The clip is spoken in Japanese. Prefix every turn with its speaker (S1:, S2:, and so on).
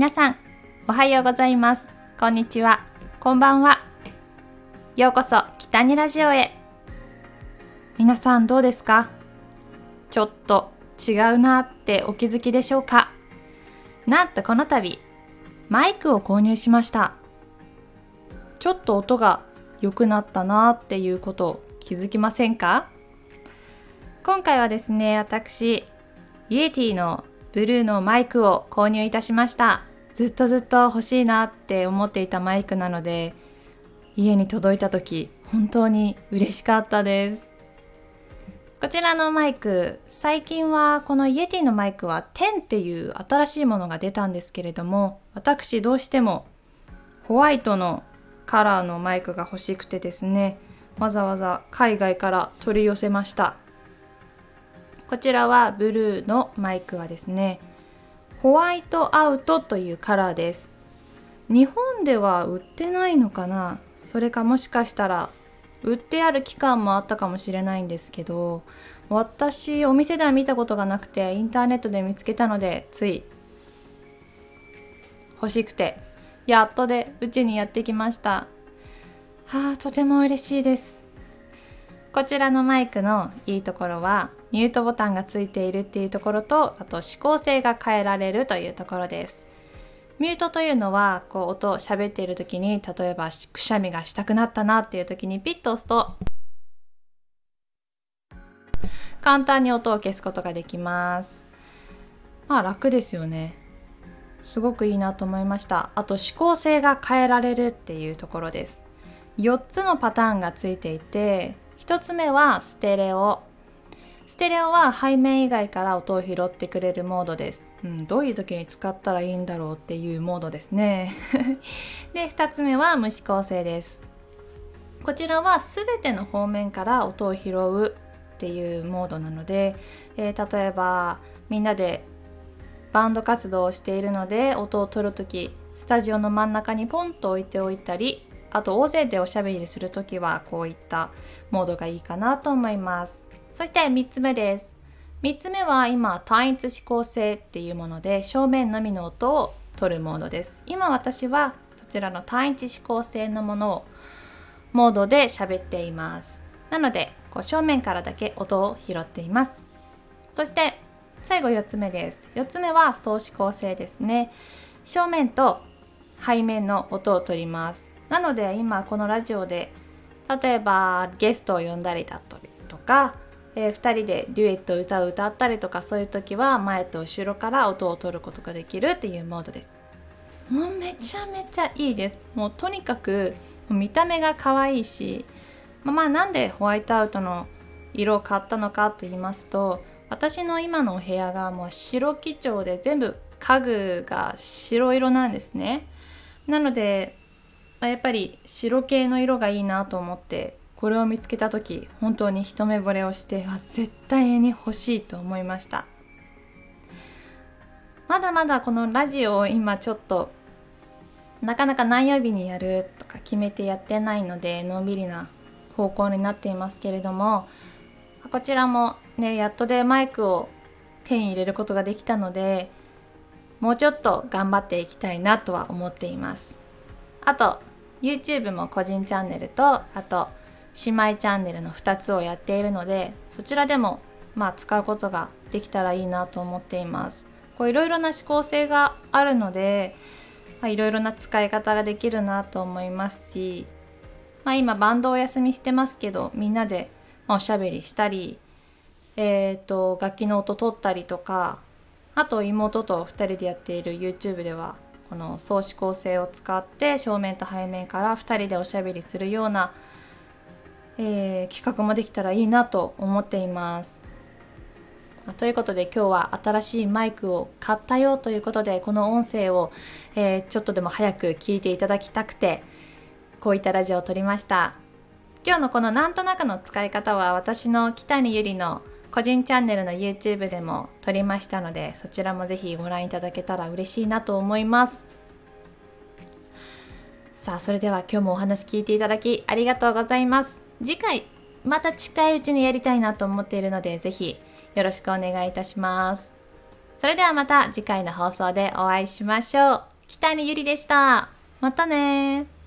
S1: 皆さんおはようございます。こんにちは。こんばんは。ようこそ北にラジオへ。皆さんどうですか？ちょっと違うなってお気づきでしょうか？なんとこの度マイクを購入しました。ちょっと音が良くなったなっていうこと気づきませんか？今回はですね私イエティのブルーのマイクを購入いたしました。ずっとずっと欲しいなって思っていたマイクなので家に届いた時本当に嬉しかったです。こちらのマイク最近はこのイエティのマイクは10っていう新しいものが出たんですけれども私どうしてもホワイトのカラーのマイクが欲しくてですねわざわざ海外から取り寄せました。こちらはブルーのマイクはですねホワイトアウトというカラーです。日本では売ってないのかな？それかもしかしたら売ってある期間もあったかもしれないんですけど私お店では見たことがなくてインターネットで見つけたのでつい欲しくてやっとでうちにやってきました。はあとても嬉しいです。こちらのマイクのいいところはミュートボタンがついているっていうところとあと指向性が変えられるというところです。ミュートというのはこう音を喋っている時に例えばくしゃみがしたくなったなっていう時にピッと押すと簡単に音を消すことができます。まあ楽ですよね。すごくいいなと思いました。あと指向性が変えられるっていうところです。4つのパターンがついていて1つ目はステレオ。ステレオは背面以外から音を拾ってくれるモードです、うん、どういう時に使ったらいいんだろうっていうモードですね。で2つ目は無指向性です。こちらは全ての方面から音を拾うっていうモードなので、えー、例えばみんなでバンド活動をしているので音を取る時スタジオの真ん中にポンと置いておいたりあと大勢でおしゃべりする時はこういったモードがいいかなと思います。そして3つ目です。3つ目は今単一指向性っていうもので正面のみの音を取るモードです。今私はそちらの単一指向性のものをモードで喋っています。なのでこう正面からだけ音を拾っています。そして最後4つ目です。4つ目は相指向性ですね。正面と背面の音を取ります。なので今このラジオで例えばゲストを呼んだりだったりとか、えー、2人でデュエット歌を歌ったりとかそういう時は前と後ろから音を取ることができるっていうモードです。もうめちゃめちゃいいです。もうとにかく見た目が可愛いしまあ、まあなんでホワイトアウトの色を買ったのかと言いますと私の今のお部屋がもう白基調で全部家具が白色なんですね。なのでやっぱり白系の色がいいなと思ってこれを見つけた時本当に一目惚れをして絶対に欲しいと思いました。まだまだこのラジオを今ちょっとなかなか何曜日にやるとか決めてやってないのでのんびりな方向になっていますけれどもこちらもねやっとでマイクを手に入れることができたのでもうちょっと頑張っていきたいなとは思っています。あと YouTube も個人チャンネルとあと姉妹チャンネルの2つをやっているのでそちらでもまあ使うことができたらいいなと思っています。こういろいろな指向性があるのでいろいろな使い方ができるなと思いますし、まあ、今バンドお休みしてますけどみんなでおしゃべりしたり、えーと、楽器の音取ったりとかあと妹と2人でやっている YouTube ではこの相指向性を使って正面と背面から2人でおしゃべりするような、えー、企画もできたらいいなと思っています。ということで今日は新しいマイクを買ったよということでこの音声を、えー、ちょっとでも早く聞いていただきたくてこういったラジオを撮りました今日のこのなんとなくの使い方は私の北にゆりの個人チャンネルの YouTube でも撮りましたのでそちらもぜひご覧いただけたら嬉しいなと思います。さあそれでは今日もお話聞いていただきありがとうございます。次回また近いうちにやりたいなと思っているのでぜひよろしくお願いいたします。それではまた次回の放送でお会いしましょう。北谷ゆりでした。またね